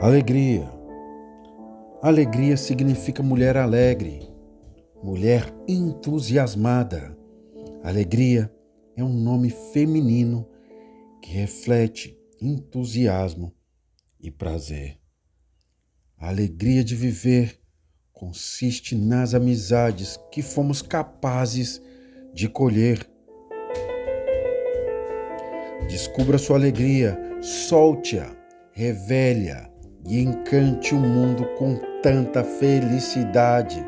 Alegria. Alegria significa mulher alegre, mulher entusiasmada. Alegria é um nome feminino que reflete entusiasmo e prazer. A alegria de viver consiste nas amizades que fomos capazes de colher. Descubra sua alegria, solte-a, revele-a e encante o mundo com tanta felicidade.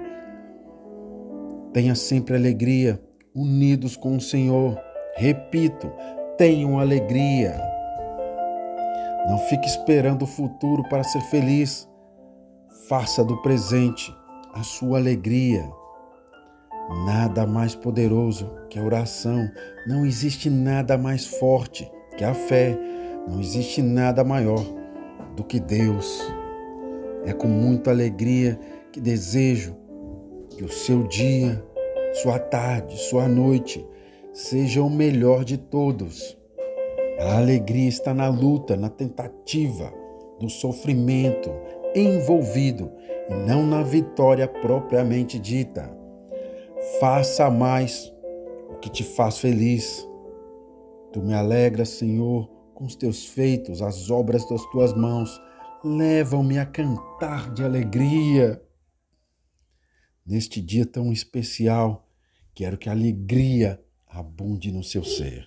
Tenha sempre alegria, unidos com o Senhor. Repito, tenham alegria. Não fique esperando o futuro para ser feliz. Faça do presente a sua alegria. Nada mais poderoso que a oração. Não existe nada mais forte que a fé. Não existe nada maior do que Deus. É com muita alegria que desejo que o seu dia, sua tarde, sua noite seja o melhor de todos. A alegria está na luta, na tentativa, no sofrimento envolvido e não na vitória propriamente dita. Faça mais o que te faz feliz. Tu me alegras, Senhor, com os teus feitos, as obras das tuas mãos, levam-me a cantar de alegria. Neste dia tão especial, quero que a alegria abunde no seu ser.